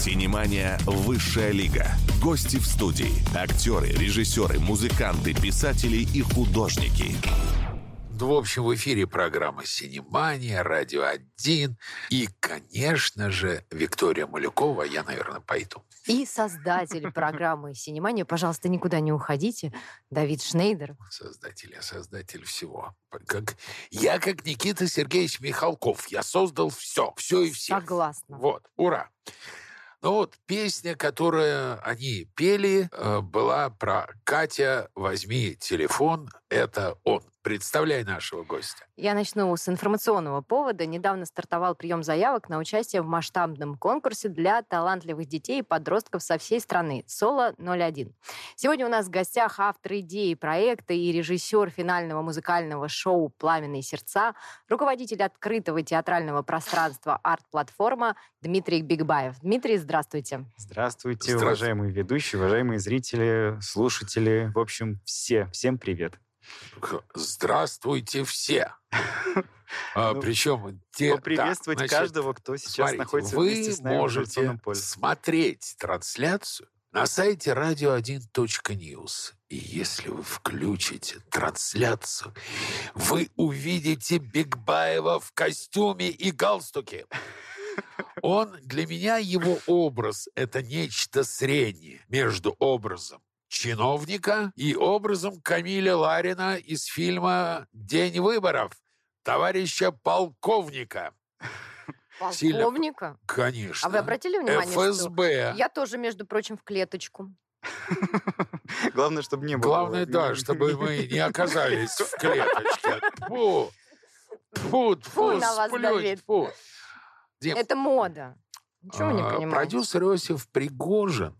Синемания «Высшая лига». Гости в студии. Актеры, режиссеры, музыканты, писатели и художники. В общем, в эфире программа «Синемания», «Радио 1» и, конечно же, Виктория Малюкова. Я, наверное, пойду. И создатель программы «Синемания». Пожалуйста, никуда не уходите. Давид Шнейдер. Создатель, я создатель всего. Как, я как Никита Сергеевич Михалков. Я создал все, все и все. Согласна. Вот, ура. Ну вот песня, которую они пели, э, была про «Катя, возьми телефон, это он». Представляй нашего гостя. Я начну с информационного повода. Недавно стартовал прием заявок на участие в масштабном конкурсе для талантливых детей и подростков со всей страны «Соло-01». Сегодня у нас в гостях автор идеи проекта и режиссер финального музыкального шоу «Пламенные сердца», руководитель открытого театрального пространства «Арт-платформа» Дмитрий Бигбаев. Дмитрий, здравствуйте. Здравствуйте, Здравствуйте. уважаемые ведущие, уважаемые зрители, слушатели. В общем, все. Всем привет. Здравствуйте все. А, Ну, Причем те, Поприветствовать да, значит, каждого, кто сейчас смотрите, находится вы вместе с нами в можете информационном поле. смотреть трансляцию на сайте radio1.news. И если вы включите трансляцию, вы увидите Бигбаева в костюме и галстуке. Он, для меня его образ – это нечто среднее между образом чиновника и образом Камиля Ларина из фильма «День выборов» товарища полковника. Сильно- Полковника? Конечно. А вы обратили внимание, ФСБ. что я тоже, между прочим, в клеточку? Главное, чтобы не было. Главное, да, чтобы мы не оказались в клеточке. Фу, фу, Фу фу, на вас, Это мода. Ничего не а, понимаете? Продюсер Иосиф Пригожин.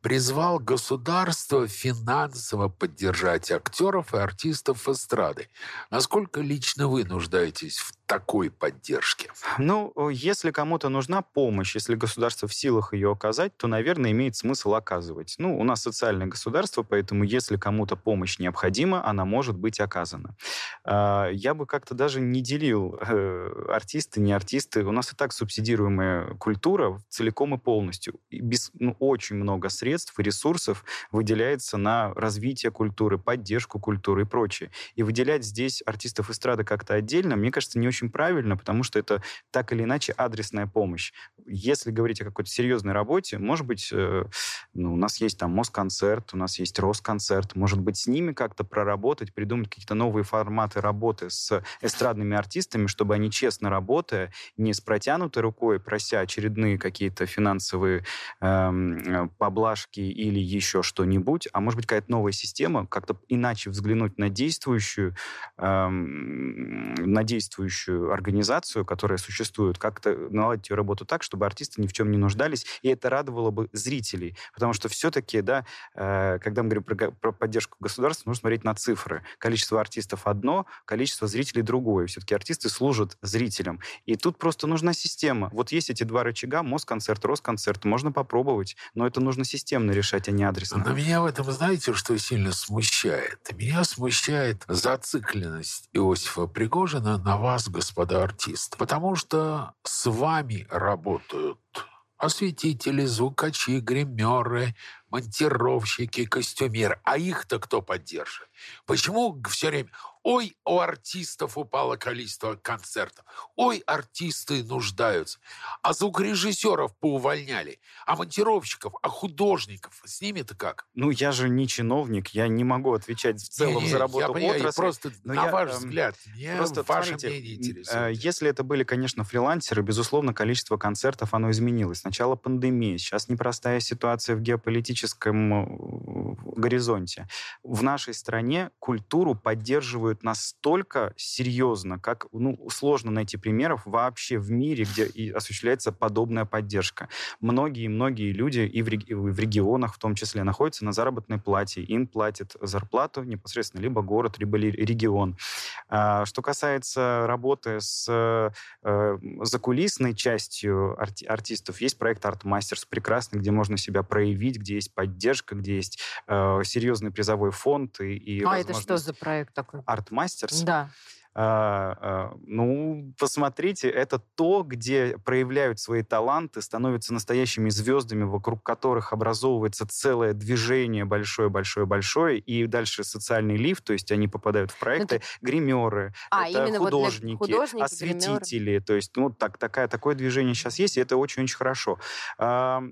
Призвал государство финансово поддержать актеров и артистов эстрады. Насколько лично вы нуждаетесь в такой поддержке? Ну, если кому-то нужна помощь, если государство в силах ее оказать, то, наверное, имеет смысл оказывать. Ну, у нас социальное государство, поэтому если кому-то помощь необходима, она может быть оказана. А, Я бы как-то даже не делил э, артисты, не артисты. У нас и так субсидируемая культура целиком и полностью. И без, ну, очень много средств и ресурсов выделяется на развитие культуры, поддержку культуры и прочее. И выделять здесь артистов эстрады как-то отдельно, мне кажется, не очень правильно, потому что это так или иначе адресная помощь. Если говорить о какой-то серьезной работе, может быть, э, ну, у нас есть там Москонцерт, у нас есть Росконцерт, может быть, с ними как-то проработать, придумать какие-то новые форматы работы с эстрадными артистами, чтобы они, честно работая, не с протянутой рукой, прося очередные какие-то финансовые эм, э, поблажки или еще что-нибудь, а может быть, какая-то новая система, как-то иначе взглянуть на действующую, эм, на действующую организацию, которая существует, как-то наладить ее работу так, чтобы артисты ни в чем не нуждались, и это радовало бы зрителей. Потому что все-таки, да, э, когда мы говорим про, про поддержку государства, нужно смотреть на цифры. Количество артистов одно, количество зрителей другое. Все-таки артисты служат зрителям. И тут просто нужна система. Вот есть эти два рычага, Москонцерт, Росконцерт, можно попробовать, но это нужно системно решать, а не адресно. Но меня в этом, знаете, что сильно смущает? Меня смущает зацикленность Иосифа Пригожина на вас, господа артисты. Потому что с вами работают осветители, звукачи, гримеры, монтировщики, костюмеры. А их-то кто поддерживает? Почему все время Ой, у артистов упало количество концертов. Ой, артисты нуждаются. А звукорежиссеров поувольняли. А монтировщиков, а художников. С ними-то как? Ну, я же не чиновник, я не могу отвечать в целом Не-не, за работу я понимаю, отрасли. просто но на я, ваш эм, взгляд, мне Просто ваше смотрите, мнение интересует. э, Если это были, конечно, фрилансеры, безусловно, количество концертов, оно изменилось. Сначала пандемия, сейчас непростая ситуация в геополитическом э, горизонте. В нашей стране культуру поддерживают настолько серьезно, как ну, сложно найти примеров вообще в мире, где и осуществляется подобная поддержка. Многие-многие люди и в, реги- и в регионах в том числе находятся на заработной плате. Им платит зарплату непосредственно либо город, либо ли- регион. А, Что касается работы с э, закулисной частью арти- артистов, есть проект ArtMasters прекрасный, где можно себя проявить, где есть поддержка, где есть э, серьезный призовой фонд и, и А это что за проект такой? Артмастерс. Да. А, а, ну, посмотрите, это то, где проявляют свои таланты, становятся настоящими звездами, вокруг которых образовывается целое движение большое-большое-большое, и дальше социальный лифт, то есть они попадают в ну, проекты, это... гримеры, а, это художники, вот художники, осветители, гримеры. то есть, ну, так, такая, такое движение сейчас есть, и это очень-очень хорошо. А,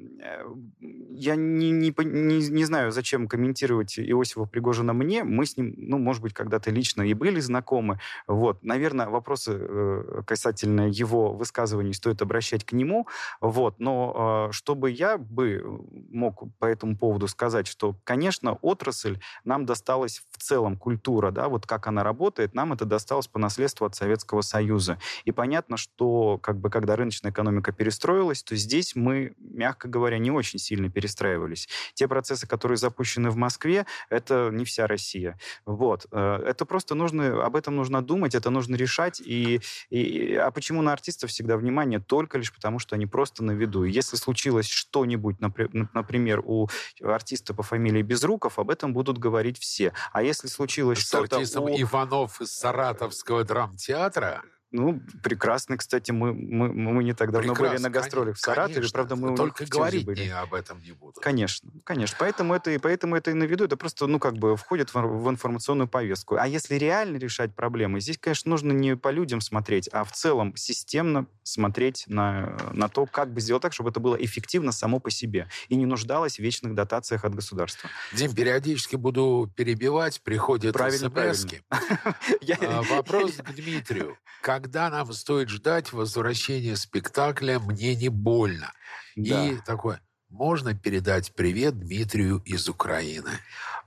я не, не, не, не знаю, зачем комментировать Иосифа Пригожина мне, мы с ним, ну, может быть, когда-то лично и были знакомы, вот, наверное, вопросы э, касательно его высказываний стоит обращать к нему, вот, но э, чтобы я бы мог по этому поводу сказать, что, конечно, отрасль нам досталась в целом, культура, да, вот как она работает, нам это досталось по наследству от Советского Союза. И понятно, что, как бы, когда рыночная экономика перестроилась, то здесь мы, мягко говоря, не очень сильно перестраивались. Те процессы, которые запущены в Москве, это не вся Россия. Вот. Э, это просто нужно, об этом нужно думать, это нужно решать. И, и, а почему на артистов всегда внимание? Только лишь потому, что они просто на виду. Если случилось что-нибудь, например, у артиста по фамилии Безруков, об этом будут говорить все. А если случилось что-то... С артистом у... Иванов из Саратовского драмтеатра ну, прекрасно, кстати, мы, мы, мы не так давно Прекрасно, были на гастролях в Саратове, конечно, правда, мы только говорить были. Не об этом не буду. Конечно, конечно. Поэтому это, и поэтому это и на виду, это просто, ну, как бы входит в, в информационную повестку. А если реально решать проблемы, здесь, конечно, нужно не по людям смотреть, а в целом системно смотреть на, на то, как бы сделать так, чтобы это было эффективно само по себе и не нуждалось в вечных дотациях от государства. Дим, периодически буду перебивать, приходят правильно, смс а, Вопрос к Дмитрию. Когда нам стоит ждать возвращения спектакля «Мне не больно»? И такое, можно передать привет Дмитрию из Украины?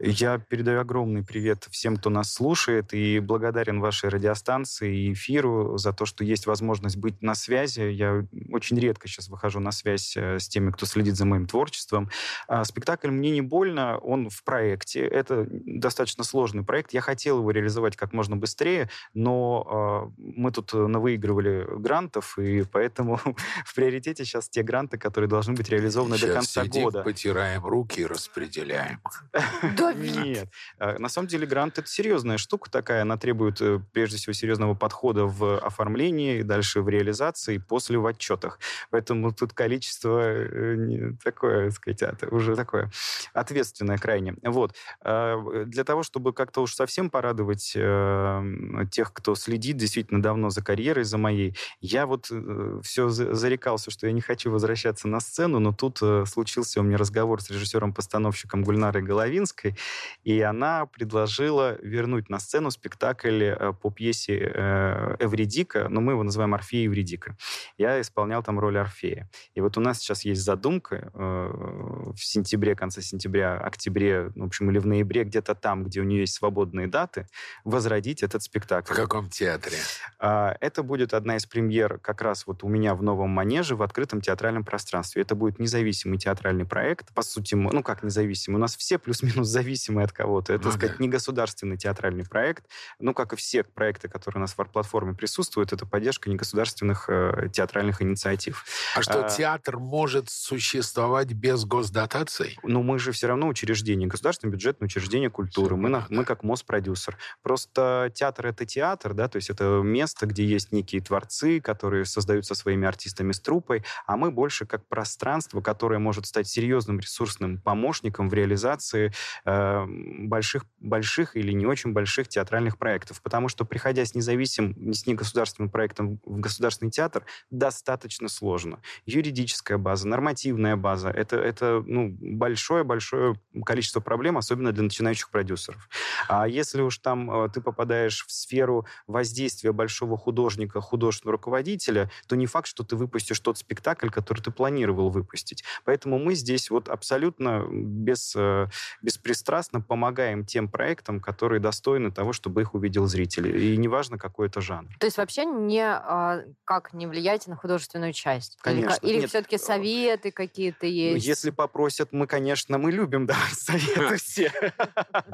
Я передаю огромный привет всем, кто нас слушает, и благодарен вашей радиостанции и эфиру за то, что есть возможность быть на связи. Я очень редко сейчас выхожу на связь э, с теми, кто следит за моим творчеством. А спектакль «Мне не больно», он в проекте. Это достаточно сложный проект. Я хотел его реализовать как можно быстрее, но э, мы тут навыигрывали грантов, и поэтому в приоритете сейчас те гранты, которые должны быть реализованы сейчас до конца сидим, года. потираем руки и распределяем. Да нет. А, на самом деле грант это серьезная штука такая. Она требует э, прежде всего серьезного подхода в оформлении, дальше в реализации, после в отчетах. Поэтому тут количество э, такое, сказать, уже такое ответственное крайне. Вот. А, для того, чтобы как-то уж совсем порадовать э, тех, кто следит действительно давно за карьерой, за моей, я вот все зарекался, что я не хочу возвращаться на сцену, но тут случился у меня разговор с режиссером-постановщиком Гульнарой Головинской, и она предложила вернуть на сцену спектакль э, по пьесе э, Эвридика, но мы его называем Орфея Эвридика. Я исполнял там роль Орфея. И вот у нас сейчас есть задумка э, в сентябре, конце сентября, октябре, ну, в общем, или в ноябре, где-то там, где у нее есть свободные даты, возродить этот спектакль. В каком театре? А, это будет одна из премьер как раз вот у меня в Новом Манеже в открытом театральном пространстве. Это будет независимый театральный проект. По сути, ну как независимый? У нас все плюс-минус зависимые от кого-то. Это, ну, сказать, да. не государственный театральный проект. Ну, как и все проекты, которые у нас в платформе присутствуют, это поддержка негосударственных э, театральных инициатив. А что, а, театр может существовать без госдотаций? Ну, мы же все равно учреждение, государственное бюджетное учреждение культуры. мы, на, мы как МОЗ-продюсер. Просто театр — это театр, да, то есть это место, где есть некие творцы, которые создают со своими артистами с трупой, а мы больше как пространство, которое может стать серьезным ресурсным помощником в реализации э, больших, больших или не очень больших театральных проектов. Потому что, приходя с независимым, с негосударственным проектом в государственный театр, достаточно сложно. Юридическая база, нормативная база — это, это ну, большое-большое количество проблем, особенно для начинающих продюсеров. А если уж там э, ты попадаешь в сферу воздействия большого художника, художественного руководителя, то не факт, что ты выпустишь тот спектакль, который ты планировал выпустить. Поэтому мы здесь вот абсолютно без, э, беспристрастно помогаем тем проектам, которые достойны того, чтобы их увидел зритель. И неважно, какой это жанр. То есть вообще не, а, как не влияете на художественную часть? Конечно. Или, или все-таки э, советы какие-то есть? Если попросят, мы, конечно, мы любим давать советы все.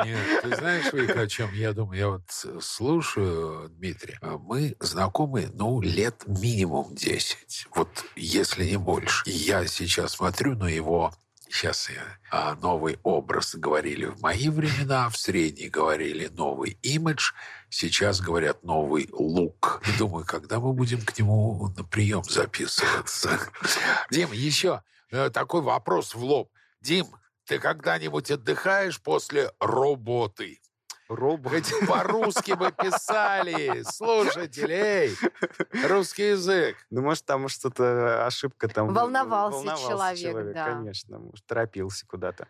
Нет, ты знаешь, Вика, о чем я думаю? Я вот слушаю Дмитрия. Мы знакомы, ну, лет минимум 10. Вот если не больше. Я сейчас смотрю на его сейчас я, новый образ говорили в мои времена, в средние говорили новый имидж, сейчас говорят новый лук. И думаю, когда мы будем к нему на прием записываться? Дим, еще э, такой вопрос в лоб. Дим, ты когда-нибудь отдыхаешь после работы? Робот. Хоть по-русски бы писали, слушатели, эй, русский язык. Ну, может, там что-то ошибка там. Волновался человек, да. Конечно, может, торопился куда-то.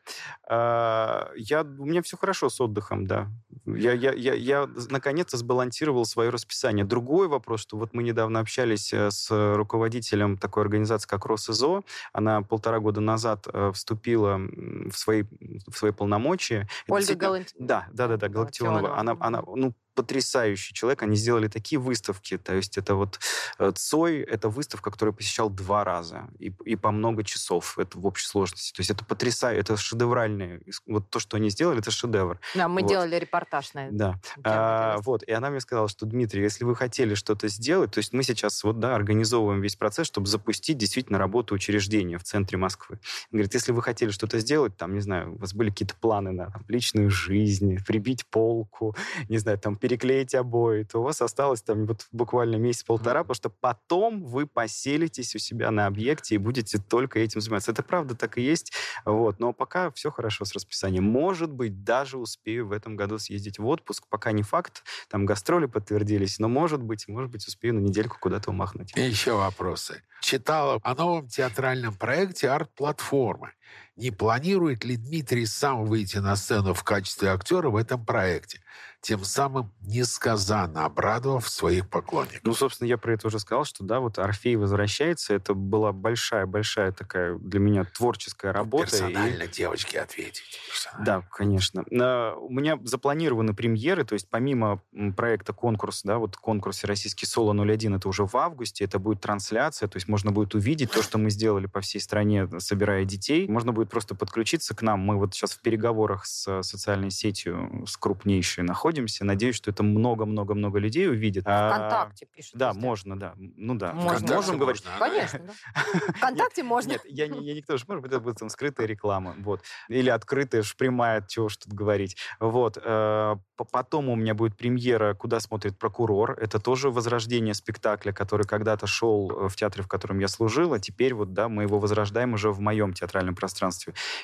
А, я, у меня все хорошо с отдыхом, да. Я, я, я, я наконец-то сбалансировал свое расписание. Другой вопрос, что вот мы недавно общались э, с руководителем такой организации, как РосИЗО. Она полтора года назад э, вступила в свои, в свои полномочия. Ольга Галантина. Да, да, да, да, Галактионова. Она, она, ну, потрясающий человек. Они сделали такие выставки. То есть это вот э, Цой, это выставка, которую я посещал два раза и, и по много часов. Это в общей сложности. То есть это потрясающе, это шедевральное. Вот то, что они сделали, это шедевр. Да, мы вот. делали репортаж на это. Да. А, вот. И она мне сказала, что, Дмитрий, если вы хотели что-то сделать, то есть мы сейчас вот, да, организовываем весь процесс, чтобы запустить действительно работу учреждения в центре Москвы. Говорит, если вы хотели что-то сделать, там, не знаю, у вас были какие-то планы на там, личную жизнь, прибить полку, не знаю, там, переклеить обои, то у вас осталось там вот буквально месяц-полтора, потому что потом вы поселитесь у себя на объекте и будете только этим заниматься. Это правда так и есть. Вот. Но пока все хорошо с расписанием. Может быть, даже успею в этом году съездить в отпуск. Пока не факт. Там гастроли подтвердились. Но может быть, может быть, успею на недельку куда-то умахнуть. И еще вопросы. Читала о новом театральном проекте «Арт-платформы». Не планирует ли Дмитрий сам выйти на сцену в качестве актера в этом проекте? тем самым несказанно обрадовав своих поклонников. Ну, собственно, я про это уже сказал, что да, вот Орфей возвращается. Это была большая-большая такая для меня творческая работа. Персонально и... девочки ответить. Да, конечно. У меня запланированы премьеры, то есть помимо проекта конкурс, да, вот конкурс «Российский соло-01», это уже в августе, это будет трансляция, то есть можно будет увидеть то, что мы сделали по всей стране, собирая детей. Можно будет просто подключиться к нам. Мы вот сейчас в переговорах с социальной сетью, с крупнейшей находимся. Надеюсь, что это много-много-много людей увидит. Вконтакте пишут. Да, можно, да. Ну да. Можно. Можем говорить. Конечно, да. Вконтакте можно. Нет, я не, я не тоже может это будет там скрытая реклама. Вот. Или открытая, прямая, чего уж тут говорить. Вот. Э, потом у меня будет премьера «Куда смотрит прокурор». Это тоже возрождение спектакля, который когда-то шел э, в театре, в котором я служил, а теперь вот, да, мы его возрождаем уже в моем театральном пространстве.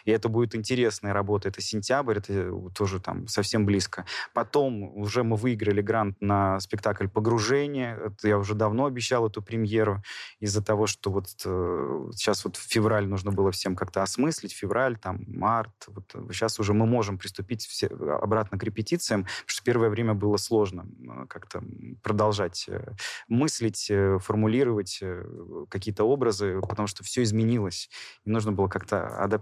И это будет интересная работа. Это сентябрь, это тоже там совсем близко. Потом уже мы выиграли грант на спектакль «Погружение». Это я уже давно обещал эту премьеру из-за того, что вот э, сейчас вот в февраль нужно было всем как-то осмыслить. Февраль, там, март. Вот сейчас уже мы можем приступить все, обратно к репетициям, потому что первое время было сложно э, как-то продолжать э, мыслить, э, формулировать э, какие-то образы, потому что все изменилось, и нужно было как-то адаптироваться.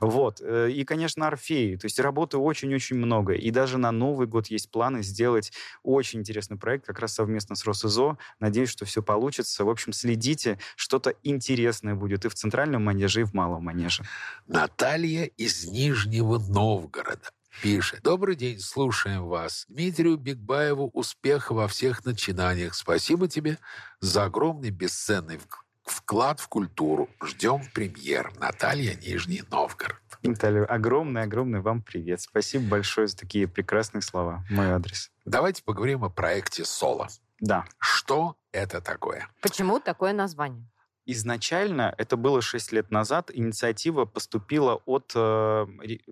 Вот. Э, и, конечно, Орфей. То есть работы очень-очень много. И даже на Новый год есть планы сделать очень интересный проект, как раз совместно с Росизо. Надеюсь, что все получится. В общем, следите, что-то интересное будет и в центральном манеже, и в малом манеже. Наталья из Нижнего Новгорода пишет. Добрый день, слушаем вас. Дмитрию Бигбаеву успеха во всех начинаниях. Спасибо тебе за огромный бесценный вклад в культуру. Ждем премьер. Наталья, Нижний Новгород. Наталья, огромный-огромный вам привет. Спасибо большое за такие прекрасные слова. Мой адрес. Давайте поговорим о проекте «Соло». Да. Что это такое? Почему такое название? Изначально, это было 6 лет назад, инициатива поступила от, э,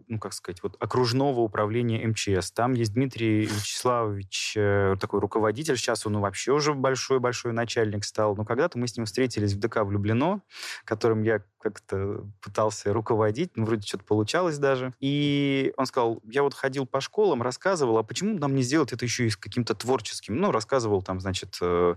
ну, как сказать, вот окружного управления МЧС. Там есть Дмитрий Вячеславович, э, такой руководитель, сейчас он вообще уже большой-большой начальник стал. Но когда-то мы с ним встретились в ДК «Влюблено», которым я как-то пытался руководить, ну, вроде что-то получалось даже. И он сказал, я вот ходил по школам, рассказывал, а почему нам не сделать это еще и с каким-то творческим? Ну, рассказывал там, значит, э,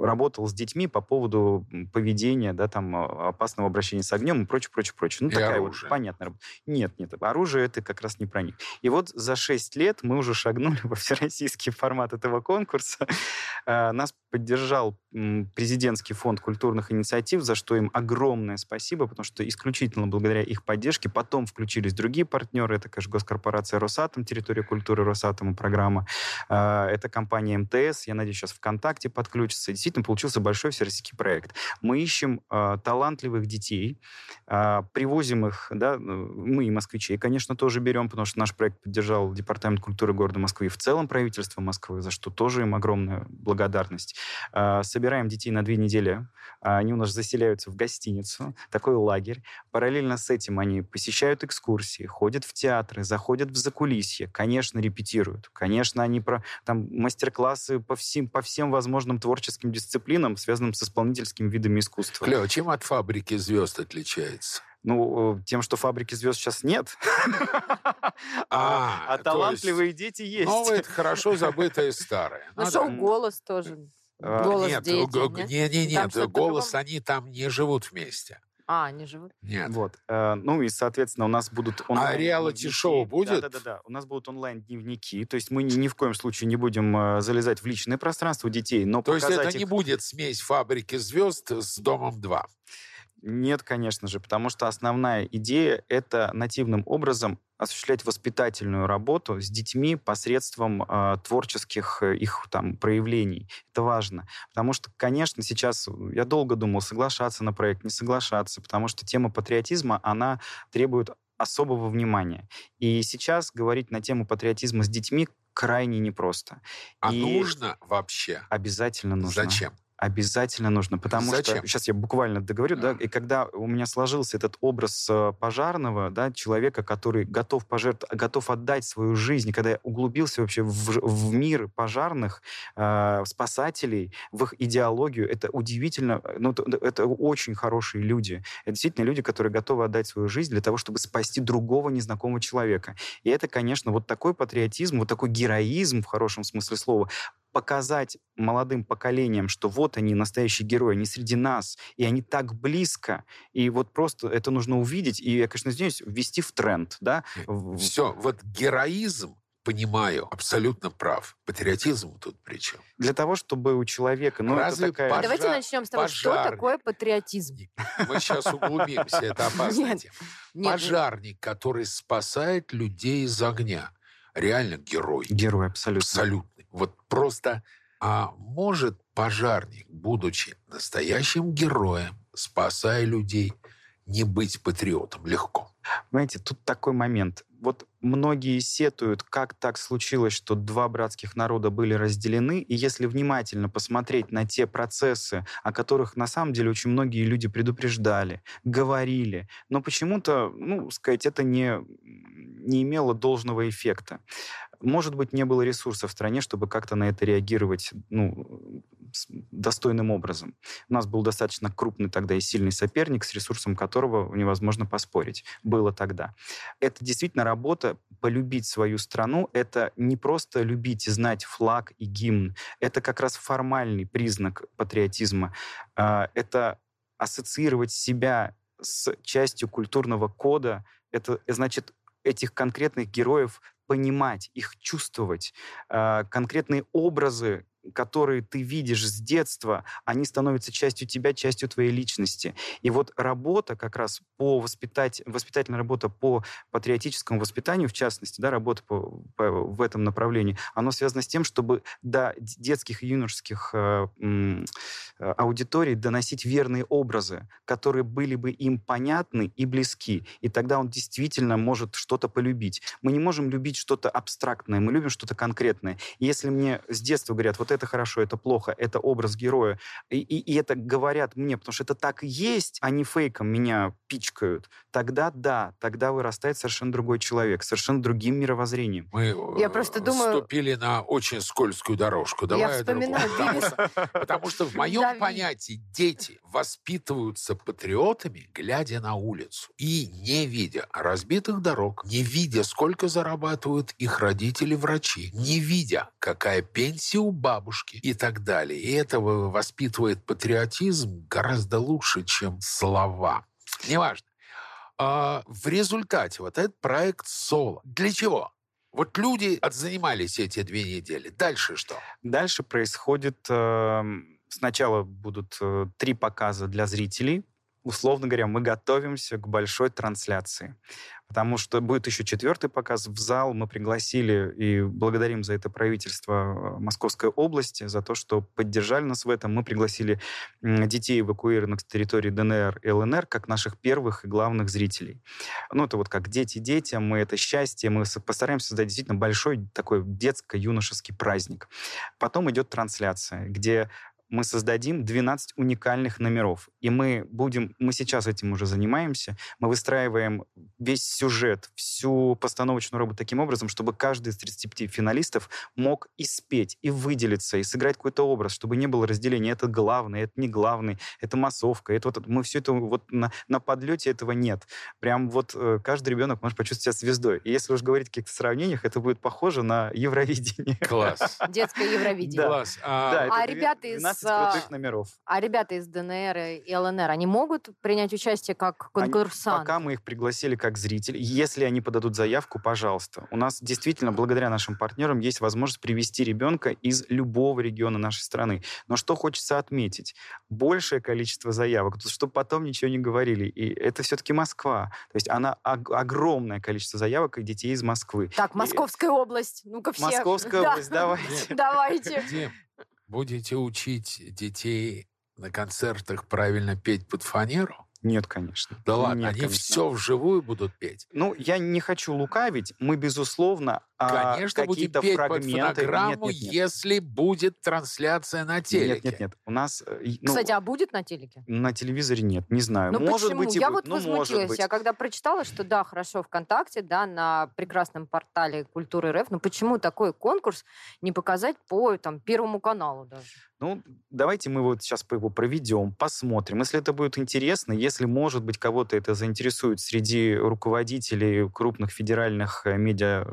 работал с детьми детьми по поводу поведения, да, там, а, опасного обращения с огнем и прочее, прочее, прочее. Ну, и такая оружие. вот понятная работа. Нет, нет, оружие это как раз не про них. И вот за 6 лет мы уже шагнули во всероссийский формат этого конкурса. А, нас поддержал президентский фонд культурных инициатив, за что им огромное спасибо, потому что исключительно благодаря их поддержке потом включились другие партнеры. Это, конечно, госкорпорация «Росатом», территория культуры «Росатома» программа. А, это компания МТС. Я надеюсь, сейчас ВКонтакте подключится. Действительно, получился большой большой всероссийский проект. Мы ищем э, талантливых детей, э, привозим их, да, мы и москвичей, конечно, тоже берем, потому что наш проект поддержал Департамент культуры города Москвы и в целом правительство Москвы, за что тоже им огромная благодарность. Э, собираем детей на две недели, они у нас заселяются в гостиницу, такой лагерь. Параллельно с этим они посещают экскурсии, ходят в театры, заходят в закулисье, конечно, репетируют, конечно, они про там мастер-классы по всем, по всем возможным творческим дисциплинам, связанным с исполнительскими видами искусства. Клево. Чем от фабрики звезд отличается? Ну, тем, что фабрики звезд сейчас нет. А, а талантливые дети есть. Новое — это хорошо забытое старое. Ну, шоу «Голос» тоже. А, голос нет, дети, нет? нет, нет, нет, голос, они там не живут вместе. А, они живут? Нет. Вот. Э, ну и, соответственно, у нас будут онлайн... А реалити-шоу будет? Да-да-да. У нас будут онлайн-дневники. То есть мы ни, ни в коем случае не будем э, залезать в личное пространство детей, но То есть это их... не будет смесь «Фабрики звезд» с «Домом-2»? Нет, конечно же, потому что основная идея — это нативным образом осуществлять воспитательную работу с детьми посредством э, творческих э, их там проявлений. Это важно, потому что, конечно, сейчас я долго думал, соглашаться на проект, не соглашаться, потому что тема патриотизма, она требует особого внимания. И сейчас говорить на тему патриотизма с детьми крайне непросто. А и нужно вообще? Обязательно нужно. Зачем? Обязательно нужно, потому Зачем? что сейчас я буквально договорю, да, и когда у меня сложился этот образ э, пожарного, да, человека, который готов пожертв, готов отдать свою жизнь, когда я углубился вообще в, в мир пожарных э, спасателей, в их идеологию, это удивительно, э, ну это, это очень хорошие люди, это действительно люди, которые готовы отдать свою жизнь для того, чтобы спасти другого незнакомого человека. И это, конечно, вот такой патриотизм, вот такой героизм в хорошем смысле слова показать молодым поколениям, что вот они, настоящие герои, они среди нас, и они так близко, и вот просто это нужно увидеть, и я, конечно, извиняюсь, ввести в тренд, да. Все, вот героизм понимаю, абсолютно прав. Патриотизм тут при чем? Для того, чтобы у человека... Ну, Разве это такая... пожар, Давайте начнем с того, пожарник. что такое патриотизм. Мы сейчас углубимся, это опасная Нет, нет. Пожарник, который спасает людей из огня. Реально герой. Герой, абсолютно. Абсолютный. Вот просто... А может пожарник, будучи настоящим героем, спасая людей, не быть патриотом легко? Понимаете, тут такой момент. Вот многие сетуют, как так случилось, что два братских народа были разделены, и если внимательно посмотреть на те процессы, о которых на самом деле очень многие люди предупреждали, говорили, но почему-то, ну, сказать, это не, не имело должного эффекта. Может быть, не было ресурсов в стране, чтобы как-то на это реагировать ну, достойным образом. У нас был достаточно крупный тогда и сильный соперник, с ресурсом которого невозможно поспорить. Было тогда. Это действительно работа полюбить свою страну. Это не просто любить и знать флаг и гимн. Это как раз формальный признак патриотизма. А, это ассоциировать себя с частью культурного кода. Это значит этих конкретных героев понимать, их чувствовать, а, конкретные образы, которые ты видишь с детства, они становятся частью тебя, частью твоей личности. И вот работа как раз по воспитать, воспитательная работа по патриотическому воспитанию, в частности, да, работа по, по, в этом направлении, она связана с тем, чтобы до детских и юношеских э, э, аудиторий доносить верные образы, которые были бы им понятны и близки. И тогда он действительно может что-то полюбить. Мы не можем любить что-то абстрактное, мы любим что-то конкретное. И если мне с детства говорят, вот это хорошо, это плохо, это образ героя, и, и, и это говорят мне, потому что это так и есть, они фейком меня пичкают, тогда да, тогда вырастает совершенно другой человек, совершенно другим мировоззрением. Мы Я э, просто думаю- вступили на очень скользкую дорожку. Давай Я вспоминаю потому, что, потому что в моем понятии дети воспитываются патриотами, глядя на улицу и не видя разбитых дорог, не видя, сколько зарабатывают их родители-врачи, не видя, какая пенсия у бабушки и так далее. И этого воспитывает патриотизм гораздо лучше, чем слова. Неважно. А в результате вот этот проект «Соло». Для чего? Вот люди отзанимались эти две недели. Дальше что? Дальше происходит... э, сначала будут э, три показа для зрителей, условно говоря, мы готовимся к большой трансляции. Потому что будет еще четвертый показ в зал. Мы пригласили и благодарим за это правительство э, Московской области, за то, что поддержали нас в этом. Мы пригласили детей, эвакуированных с территории ДНР и ЛНР, как наших первых и главных зрителей. Ну, это вот как дети детям, мы это счастье, мы постараемся создать действительно большой такой детско-юношеский праздник. Потом идет трансляция, где мы создадим 12 уникальных номеров. И мы будем, мы сейчас этим уже занимаемся, мы выстраиваем весь сюжет, всю постановочную работу таким образом, чтобы каждый из 35 финалистов мог и спеть, и выделиться, и сыграть какой-то образ, чтобы не было разделения. Это главный, это не главный, это массовка. Это вот, мы все это вот на, на подлете этого нет. Прям вот э, каждый ребенок может почувствовать себя звездой. И если уж говорить о каких-то сравнениях, это будет похоже на Евровидение. Класс. Детское Евровидение. Класс. А, а ребята из 12 крутых номеров. А ребята из ДНР и ЛНР, они могут принять участие как конкурсанты? Они, пока мы их пригласили как зрители, если они подадут заявку, пожалуйста. У нас действительно, благодаря нашим партнерам, есть возможность привести ребенка из любого региона нашей страны. Но что хочется отметить? Большее количество заявок, чтобы потом ничего не говорили. И это все-таки Москва. То есть она огромное количество заявок и детей из Москвы. Так, Московская и... область. Ну-ка все. Московская да. область, давайте. Давайте. Будете учить детей на концертах правильно петь под фанеру? Нет, конечно. Да ладно, Нет, они конечно. все вживую будут петь. Ну, я не хочу лукавить. Мы, безусловно, Конечно, будем какие-то петь под фрагменты... фонограмму, нет, нет, нет. если будет трансляция на телеке. Нет, нет, нет. У нас... э, ну, Кстати, а будет на телеке? на телевизоре нет, не знаю. Ну может почему? быть я будет, вот ну, возмутилась. быть. Я когда прочитала, что да, хорошо, ВКонтакте, да, на прекрасном портале Культуры РФ, но почему такой конкурс не показать по там, Первому каналу даже? Ну, давайте мы вот сейчас его проведем, посмотрим. Если это будет интересно, если, может быть, кого-то это заинтересует среди руководителей крупных федеральных э, медиа,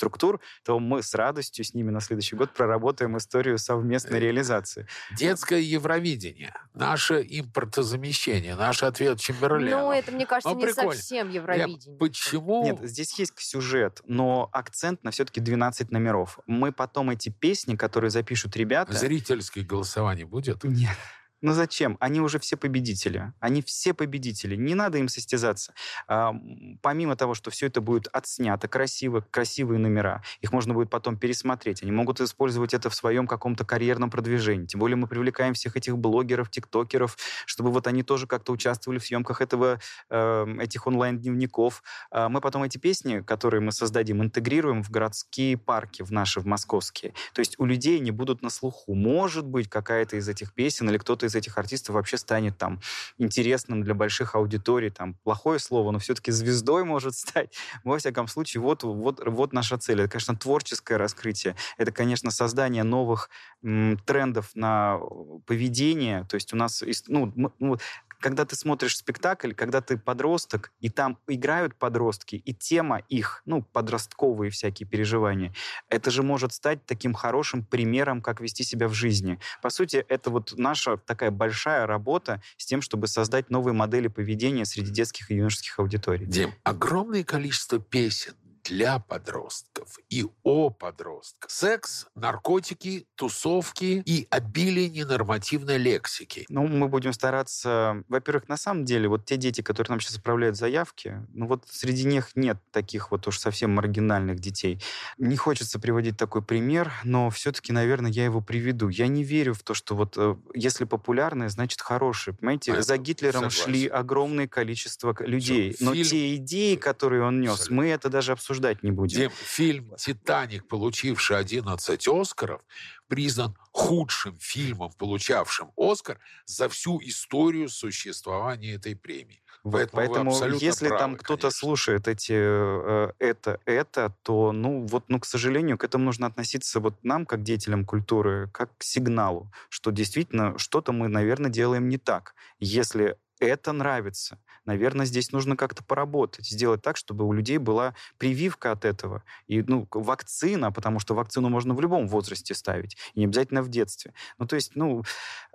медиаструктур, то мы с радостью с ними на следующий год проработаем историю совместной Э, реализации. Детское Евровидение, наше импортозамещение, наш ответ Чемберлена. Ну, это, мне кажется, Ну, не прикольно. совсем Я- Евровидение. Почему? Нет, здесь есть сюжет, но акцент на все-таки 12 номеров. Мы потом эти песни, которые запишут ребята... Зрительское голосование будет? Нет. Ну зачем? Они уже все победители. Они все победители. Не надо им состязаться. А, помимо того, что все это будет отснято красиво, красивые номера, их можно будет потом пересмотреть. Они могут использовать это в своем каком-то карьерном продвижении. Тем более мы привлекаем всех этих блогеров, тиктокеров, чтобы вот они тоже как-то участвовали в съемках этого, э, этих онлайн-дневников. А мы потом эти песни, которые мы создадим, интегрируем в городские парки, в наши, в московские. То есть у людей они будут на слуху. Может быть, какая-то из этих песен или кто-то из этих артистов вообще станет там интересным для больших аудиторий. Там плохое слово, но все-таки звездой может стать. Во всяком случае, вот, вот, вот наша цель. Это, конечно, творческое раскрытие. Это, конечно, создание новых м, трендов на поведение. То есть у нас, ну, мы- ну, когда ты смотришь спектакль, когда ты подросток, и там играют подростки, и тема их, ну, подростковые всякие переживания, это же может стать таким хорошим примером, как вести себя в жизни. По сути, это вот наша такая большая работа с тем, чтобы создать новые модели поведения среди детских и юношеских аудиторий. Дим, огромное количество песен для подростков и о подростках. Секс, наркотики, тусовки и обилие ненормативной лексики. Ну, мы будем стараться... Во-первых, на самом деле, вот те дети, которые нам сейчас отправляют заявки, ну вот среди них нет таких вот уж совсем маргинальных детей. Не хочется приводить такой пример, но все-таки, наверное, я его приведу. Я не верю в то, что вот э, если популярное, значит хорошее. Понимаете, А, за Гитлером согласен. шли огромное количество людей. Всё, но фильм- те идеи, которые он нес, Абсолютно. мы это даже обсуждать не будем. Фильм «Титаник», получивший 11 Оскаров, признан худшим фильмом, получавшим Оскар за всю историю существования этой премии. Вот, Поэтому поэтому если там правы, кто-то конечно. слушает эти э, это это, то ну вот ну к сожалению к этому нужно относиться вот нам как деятелям культуры как к сигналу, что действительно что-то мы наверное делаем не так. Если это нравится. Наверное, здесь нужно как-то поработать, сделать так, чтобы у людей была прививка от этого. И, ну, вакцина, потому что вакцину можно в любом возрасте ставить, и не обязательно в детстве. Ну, то есть, ну,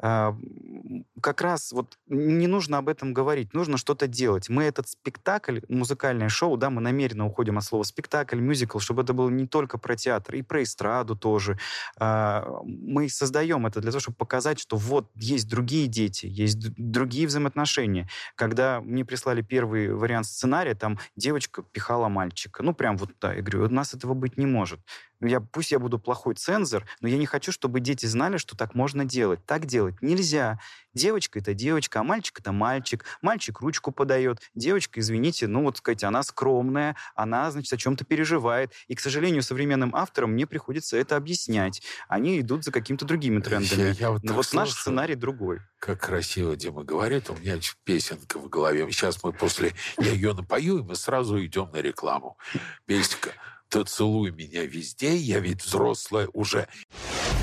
м, как раз вот не нужно об этом говорить, нужно что-то делать. Мы этот спектакль, музыкальное шоу, да, мы намеренно уходим от слова спектакль, мюзикл, чтобы это было не только про театр, и про эстраду тоже. А, Мы создаем это для того, чтобы показать, что вот есть другие дети, есть другие взаимоотношения, отношения. Когда мне прислали первый вариант сценария, там девочка пихала мальчика. Ну, прям вот да. Я говорю, у нас этого быть не может. Я, пусть я буду плохой цензор, но я не хочу, чтобы дети знали, что так можно делать. Так делать нельзя. Девочка — это девочка, а мальчик — это мальчик. Мальчик ручку подает. Девочка, извините, ну вот сказать, она скромная, она, значит, о чем-то переживает. И, к сожалению, современным авторам мне приходится это объяснять. Они идут за какими-то другими трендами. Я, я вот но вот слушаю, наш сценарий другой. Как красиво Дима говорит, у меня песенка в голове. Сейчас мы после... Я ее напою, и мы сразу идем на рекламу. Песенка то целуй меня везде, я ведь взрослая уже.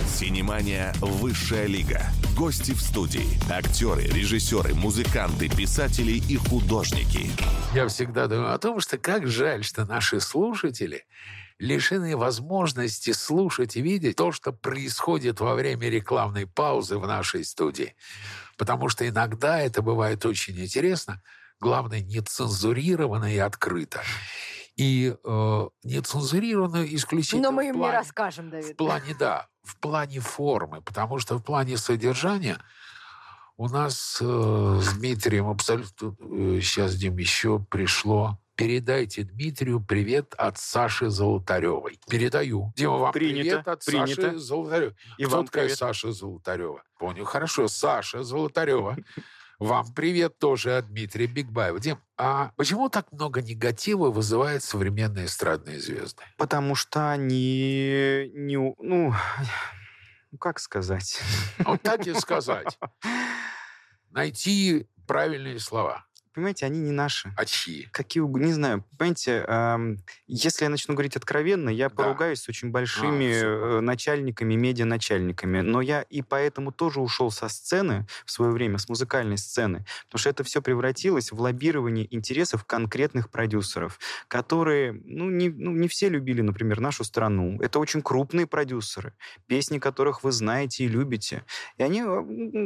Синемания «Высшая лига». Гости в студии. Актеры, режиссеры, музыканты, писатели и художники. Я всегда думаю о том, что как жаль, что наши слушатели лишены возможности слушать и видеть то, что происходит во время рекламной паузы в нашей студии. Потому что иногда это бывает очень интересно, главное, нецензурированно и открыто и э, нецензурированно исключительно... Но мы им плане, не расскажем, Давид. В плане, да, в плане формы, потому что в плане содержания у нас э, с Дмитрием абсолютно... Э, сейчас, Дим, еще пришло... Передайте Дмитрию привет от Саши Золотаревой. Передаю. Дима, вам принято, привет от принято. Саши Золотаревой. И Кто вам такая привет. Саша Золотарева? Понял, хорошо. Саша Золотарева. Вам привет тоже от Дмитрия Бигбаева. Дим, а почему так много негатива вызывают современные эстрадные звезды? Потому что они не... Ну, ну как сказать? Вот так и сказать. Найти правильные слова понимаете, они не наши. А чьи? Какие угодно, не знаю. Понимаете, эм, если я начну говорить откровенно, я да. поругаюсь с очень большими а, начальниками, медианачальниками. Но я и поэтому тоже ушел со сцены в свое время, с музыкальной сцены. Потому что это все превратилось в лоббирование интересов конкретных продюсеров, которые, ну не, ну, не все любили, например, нашу страну. Это очень крупные продюсеры, песни которых вы знаете и любите. И они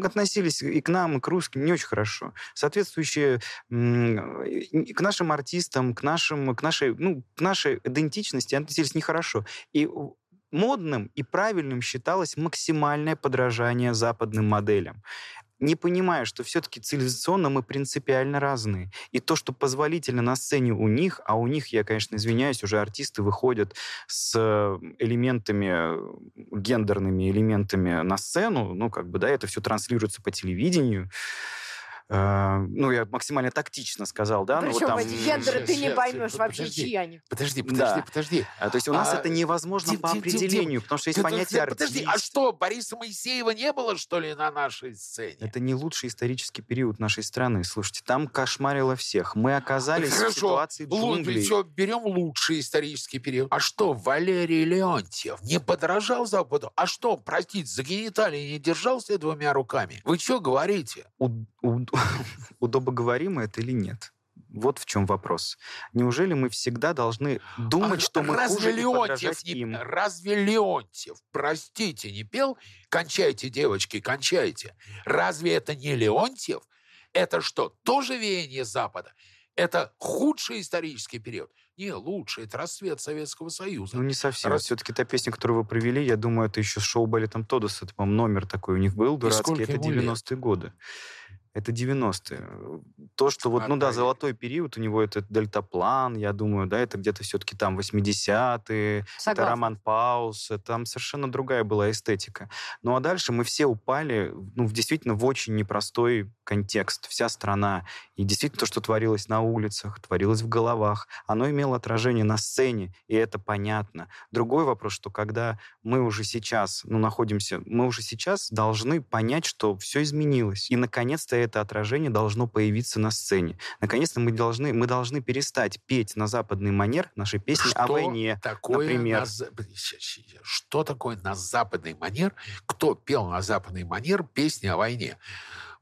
относились и к нам, и к русским не очень хорошо. Соответствующие к нашим артистам, к, нашим, к, нашей, ну, к нашей идентичности относились нехорошо. И модным и правильным считалось максимальное подражание западным моделям не понимая, что все-таки цивилизационно мы принципиально разные. И то, что позволительно на сцене у них, а у них, я, конечно, извиняюсь, уже артисты выходят с элементами, гендерными элементами на сцену, ну, как бы, да, это все транслируется по телевидению, Э, ну, я максимально тактично сказал, да. Причем ну, вот там... эти гендеры ты не поймешь вообще, подожди, чьи они. Подожди, подожди, да. подожди. А, то есть у нас а, это невозможно Дим, по Дим, определению, Дим, потому что есть Дим, понятие артист. Подожди, а что, Бориса Моисеева не было, что ли, на нашей сцене? Это не лучший исторический период нашей страны. Слушайте, там кошмарило всех. Мы оказались Хорошо. в ситуации джунглей. Все, берем лучший исторический период. А что, Валерий Леонтьев не подражал Западу? А что, простите, за гениталии не держался двумя руками? Вы что говорите? У, у, удобоговоримо это или нет? Вот в чем вопрос. Неужели мы всегда должны думать, а что мы разве хуже Леонтьев не, им? Разве Леонтьев, простите, не пел «Кончайте, девочки, кончайте»? Разве это не Леонтьев? Это что, тоже веяние Запада? Это худший исторический период? Не, лучший. Это расцвет Советского Союза. Ну, не совсем. Рас... Все-таки та песня, которую вы провели, я думаю, это еще с шоу-балетом Тодоса. Это, по-моему, номер такой у них был дурацкий. Это 90-е годы это 90-е. То, что вот, ну да, золотой период у него это дельтаплан, я думаю, да, это где-то все-таки там 80-е, это Роман Паус, там совершенно другая была эстетика. Ну а дальше мы все упали, ну, действительно, в очень непростой контекст, вся страна. И действительно, то, что творилось на улицах, творилось в головах, оно имело отражение на сцене, и это понятно. Другой вопрос, что когда мы уже сейчас, ну, находимся, мы уже сейчас должны понять, что все изменилось. И, наконец-то, это отражение должно появиться на сцене. Наконец-то мы должны, мы должны перестать петь на западный манер наши песни что о войне, такое например. На... Что такое на западный манер? Кто пел на западный манер песни о войне?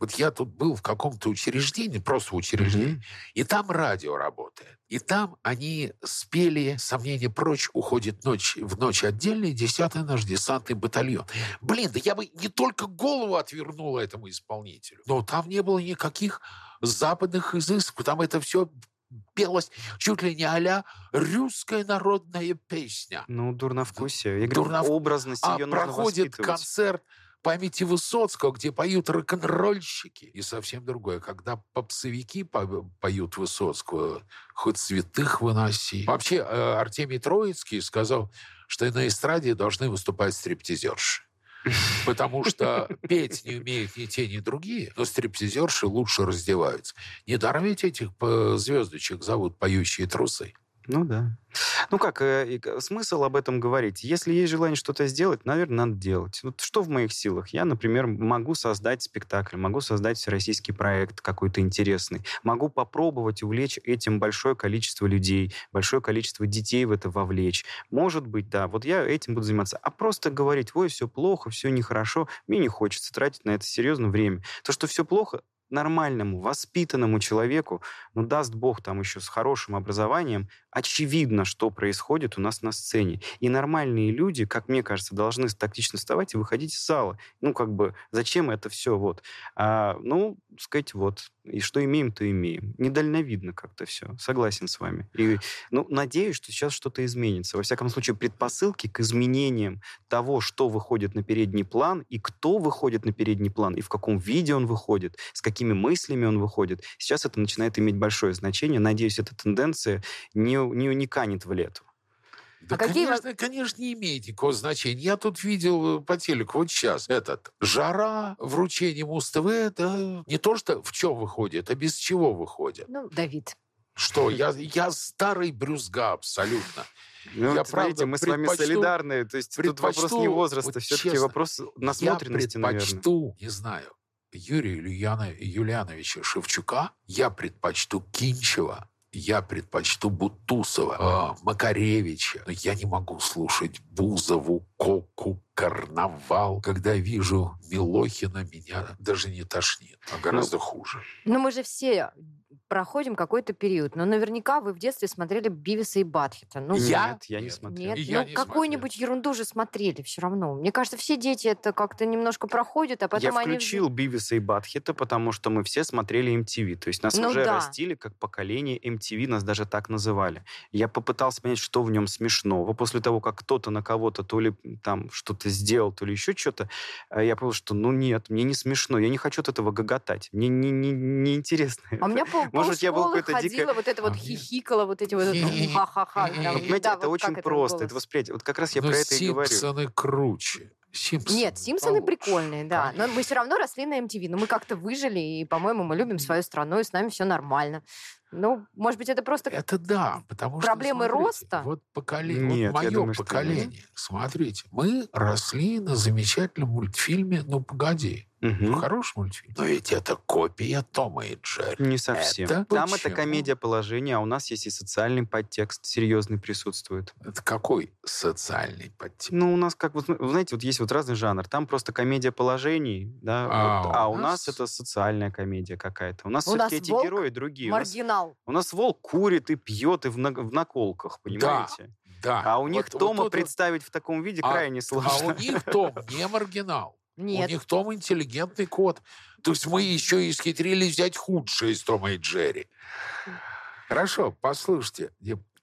Вот я тут был в каком-то учреждении, просто учреждении, mm-hmm. и там радио работает. И там они спели «Сомнение прочь, уходит ночь, в ночь отдельный, десятый наш десантный батальон». Блин, да я бы не только голову отвернула этому исполнителю, но там не было никаких западных изысков, там это все пелось чуть ли не а русская народная песня. Ну, дурновкусие. Я говорю, Дурнов... образность а ее проходит концерт памяти Высоцкого, где поют рок-н-ролльщики. И совсем другое, когда попсовики по- поют Высоцкого, хоть святых выноси. Вообще, э, Артемий Троицкий сказал, что на эстраде должны выступать стриптизерши. Потому что петь не умеют ни те, ни другие, но стриптизерши лучше раздеваются. Недаром ведь этих э, звездочек зовут «поющие трусы». Ну да. Ну как, э, смысл об этом говорить? Если есть желание что-то сделать, наверное, надо делать. Вот что в моих силах? Я, например, могу создать спектакль, могу создать всероссийский проект какой-то интересный, могу попробовать увлечь этим большое количество людей, большое количество детей в это вовлечь. Может быть, да, вот я этим буду заниматься. А просто говорить, ой, все плохо, все нехорошо, мне не хочется тратить на это серьезно время. То, что все плохо, нормальному, воспитанному человеку, ну, даст Бог там еще с хорошим образованием, очевидно, что происходит у нас на сцене. И нормальные люди, как мне кажется, должны тактично вставать и выходить из зала. Ну, как бы, зачем это все? Вот. А, ну, сказать, вот. И что имеем, то имеем. Недальновидно как-то все. Согласен с вами. И, ну, надеюсь, что сейчас что-то изменится. Во всяком случае, предпосылки к изменениям того, что выходит на передний план, и кто выходит на передний план, и в каком виде он выходит, с какими мыслями он выходит. Сейчас это начинает иметь большое значение. Надеюсь, эта тенденция не, не, не канет в лету. Да, А какие конечно, конечно, не имеет никакого значения. Я тут видел э, по телеку вот сейчас этот жара, вручение Муз-ТВ, это не то, что в чем выходит, а без чего выходит. Ну, Давид. Что, я, я старый брюзга абсолютно. Ну, Я, вот смотрите, правда, мы с вами солидарны. То есть тут вопрос не возраста, вот все-таки вопрос насмотренности, я наверное. предпочту, не знаю, Юрия Ильяна, Юлиановича Шевчука, я предпочту Кинчева, я предпочту Бутусова, а, Макаревича. Но я не могу слушать Бузову, Коку, Карнавал. Когда вижу Милохина, меня даже не тошнит, а гораздо хуже. Ну, мы же все проходим какой-то период. Но наверняка вы в детстве смотрели Бивиса и Батхита. Ну, Я? Нет, я не смотрел. Нет, я ну не какую-нибудь ерунду же смотрели все равно. Мне кажется, все дети это как-то немножко проходят, а потом я они... включил Бивиса и Батхита, потому что мы все смотрели MTV. То есть нас Ну уже да. растили как поколение MTV, нас даже так называли. Я попытался понять, что в нем смешного. После того, как кто-то на кого-то то ли там что-то сделал, то ли еще что-то, э, я понял, что ну нет, мне не смешно, я не хочу от этого гоготать. Мне не, не, не интересно. А у меня пол, Может, я был какой-то дико- ходила, вот это вот А хихикала, вот эти вот ха-ха-ха. Понимаете, это очень просто. Это восприятие. Вот как раз я про это и говорю. Симпсоны круче. Симпсоны Нет, Симпсоны получше. прикольные, да. Но мы все равно росли на MTV. Но мы как-то выжили, и, по-моему, мы любим свою страну, и с нами все нормально. Ну, может быть, это просто... Это да, потому что... Проблемы смотрите, роста? Вот поколение, Нет, вот мое думаю, что поколение. Смотрите, мы росли на замечательном мультфильме «Ну, погоди». Мгм. Хороший мультфильм. Но ведь это копия Тома и Джерри. Не совсем. Это Там это почему? комедия положения, а у нас есть и социальный подтекст серьезный присутствует. Это какой социальный подтекст? Ну, у нас, как вот, вы знаете, вот есть вот разный жанр. Там просто комедия положений, да, А вот, у а у нас- нас это социальная комедия какая-то. У нас У все-таки нас эти волк герои другие. У нас, Маргинал. у нас волк курит и пьет и в, на- в наколках, понимаете? Да. А у них вот- Тома вот вот- представить в таком виде А- крайне А сложно. у них Том не маргинал. Нет. У них Том интеллигентный кот. То есть мы еще и исхитрились взять худшее из Тома и Джерри. Хорошо, послушайте.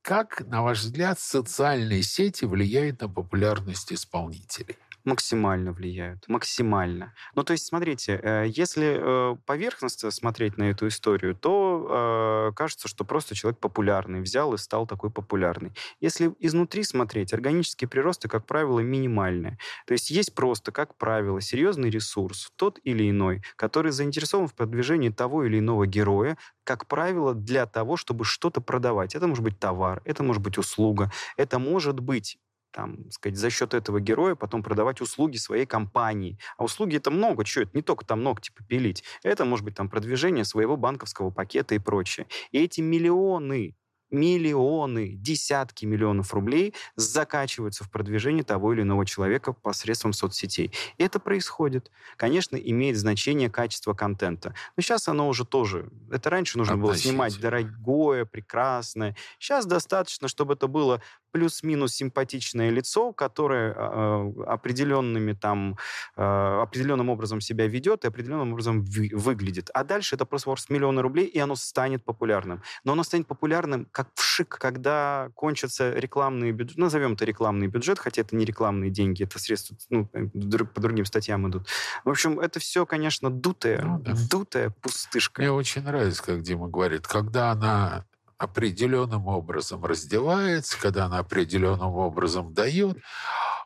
Как, на ваш взгляд, социальные сети влияют на популярность исполнителей? Максимально влияют. Максимально. Ну, то есть, смотрите, э, если э, поверхностно смотреть на эту историю, то э, кажется, что просто человек популярный, взял и стал такой популярный. Если изнутри смотреть, органические приросты, как правило, минимальные. То есть есть просто, как правило, серьезный ресурс, тот или иной, который заинтересован в продвижении того или иного героя, как правило, для того, чтобы что-то продавать. Это может быть товар, это может быть услуга, это может быть там, сказать, за счет этого героя потом продавать услуги своей компании. А услуги это много, что это не только там ногти попилить. Это может быть там продвижение своего банковского пакета и прочее. И эти миллионы миллионы, десятки миллионов рублей закачиваются в продвижение того или иного человека посредством соцсетей. И это происходит. Конечно, имеет значение качество контента. Но сейчас оно уже тоже... Это раньше нужно было снимать дорогое, прекрасное. Сейчас достаточно, чтобы это было плюс-минус симпатичное лицо, которое э, определенными там, э, определенным образом себя ведет и определенным образом выглядит. А дальше это просто миллионы рублей, и оно станет популярным. Но оно станет популярным как вшик, когда кончатся рекламные бюджеты, назовем это рекламный бюджет, хотя это не рекламные деньги, это средства ну, э, по другим статьям идут. В общем, это все, конечно, дутая, ну, да. дутая пустышка. Мне очень нравится, как Дима говорит, когда она определенным образом раздевается, когда она определенным образом дает.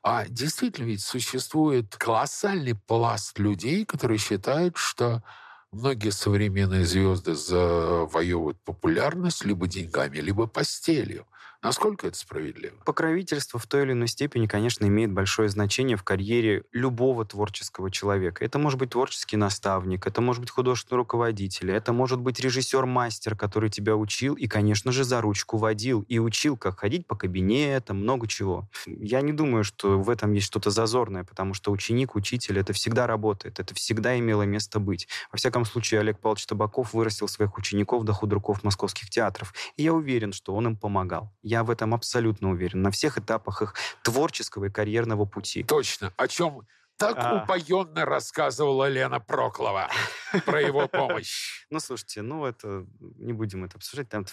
А действительно ведь существует колоссальный пласт людей, которые считают, что многие современные звезды завоевывают популярность либо деньгами, либо постелью. Насколько это справедливо? Покровительство в той или иной степени, конечно, имеет большое значение в карьере любого творческого человека. Это может быть творческий наставник, это может быть художественный руководитель, это может быть режиссер-мастер, который тебя учил и, конечно же, за ручку водил и учил, как ходить по кабинетам, много чего. Я не думаю, что в этом есть что-то зазорное, потому что ученик, учитель, это всегда работает, это всегда имело место быть. Во всяком случае, Олег Павлович Табаков вырастил своих учеников до худруков московских театров, и я уверен, что он им помогал. Я я в этом абсолютно уверен. На всех этапах их творческого и карьерного пути. Точно. О чем так а... упоенно рассказывала Лена Проклова про его помощь. Ну, слушайте, ну, это не будем это обсуждать. Там,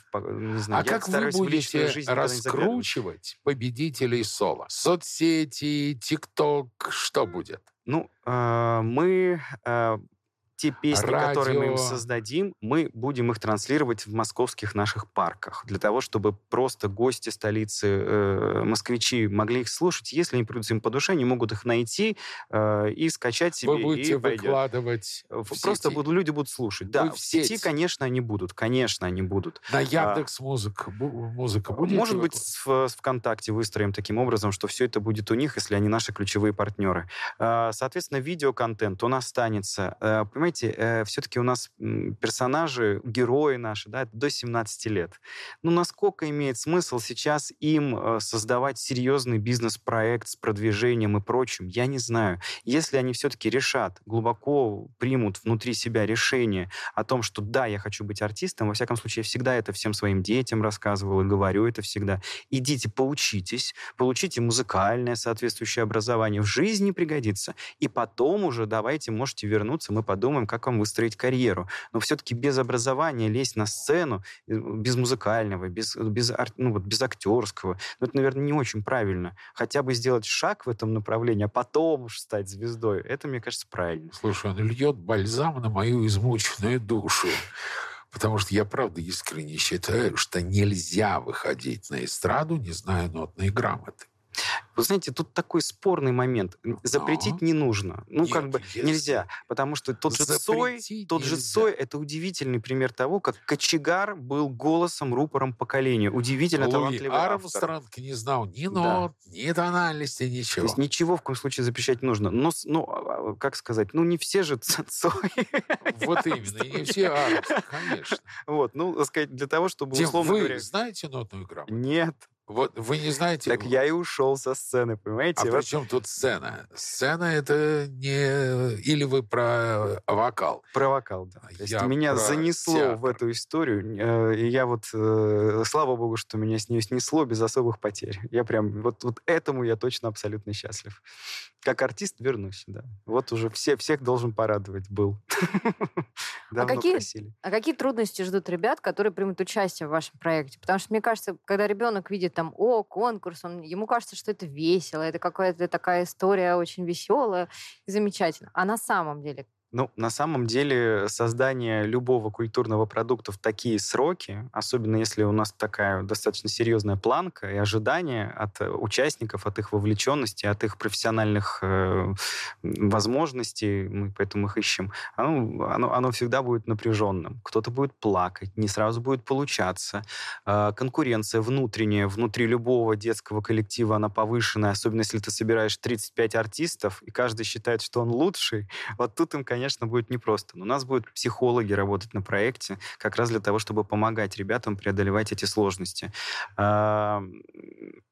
не знаю, а как вы будете раскручивать победителей соло? Соцсети, ТикТок, что будет? Ну, а, мы а, те песни, Радио. которые мы им создадим, мы будем их транслировать в московских наших парках, для того, чтобы просто гости столицы, э, москвичи могли их слушать. Если они придут им по душе, они могут их найти э, и скачать себе. Вы будете и выкладывать Просто будут, люди будут слушать. Да, в сети, сети, конечно, они будут. Конечно, они будут. На а, Яндекс музыка, музыка будет? Может быть, в, ВКонтакте выстроим таким образом, что все это будет у них, если они наши ключевые партнеры. А, соответственно, видеоконтент, он останется. Э, понимаете, э, все-таки у нас персонажи, герои наши, да, до 17 лет. Ну, насколько имеет смысл сейчас им э, создавать серьезный бизнес-проект с продвижением и прочим, я не знаю. Если они все-таки решат, глубоко примут внутри себя решение о том, что да, я хочу быть артистом, во всяком случае, я всегда это всем своим детям рассказывал и говорю это всегда. Идите, поучитесь, получите музыкальное соответствующее образование, в жизни пригодится, и потом уже давайте, можете вернуться, мы подумаем, подумаем, как вам выстроить карьеру. Но все-таки без образования лезть на сцену, э, без музыкального, без, без, ну, вот, без актерского, ну, это, наверное, не очень правильно. Хотя бы сделать шаг в этом направлении, а потом уж стать звездой, это, мне кажется, правильно. Слушай, он льет бальзам на мою измученную душу. Потому что я, правда, искренне считаю, что нельзя выходить на эстраду, не зная нотной грамоты. Вы знаете, тут такой спорный момент. Запретить Но. не нужно. Ну, Нет, как бы если... нельзя. Потому что тот же Цой, тот же Цой, это удивительный пример того, как кочегар был голосом, рупором поколения. Удивительно Луи талантливый Армстронг не знал ни нот, да. ни тональности, ничего. То есть ничего в коем случае запрещать нужно. Но, ну, как сказать, ну, не все же Цой. Вот именно, не все Армстронг, конечно. Вот, ну, сказать, для того, чтобы, условно вы знаете нотную грамоту? Нет. Вот вы не знаете... Так я и ушел со сцены, понимаете? А вот. при чем тут сцена? Сцена это не... Или вы про вокал? Про вокал, да. То есть меня занесло театр. в эту историю, э, и я вот... Э, слава богу, что меня с нее снесло без особых потерь. Я прям... Вот, вот этому я точно абсолютно счастлив. Как артист вернусь, да. Вот уже все, всех должен порадовать был. а какие, а какие трудности ждут ребят, которые примут участие в вашем проекте? Потому что, мне кажется, когда ребенок видит там, о, конкурс, он, ему кажется, что это весело, это какая-то такая история очень веселая и замечательная. А на самом деле, ну, на самом деле создание любого культурного продукта в такие сроки, особенно если у нас такая достаточно серьезная планка и ожидания от э, участников, от их вовлеченности, от их профессиональных э, возможностей, мы поэтому их ищем, оно, оно, оно всегда будет напряженным. Кто-то будет плакать, не сразу будет получаться. Э, конкуренция внутренняя, внутри любого детского коллектива, она повышенная, особенно если ты собираешь 35 артистов, и каждый считает, что он лучший. Вот тут им, конечно, конечно, будет непросто. Но у нас будут психологи работать на проекте как раз для того, чтобы помогать ребятам преодолевать эти сложности. А,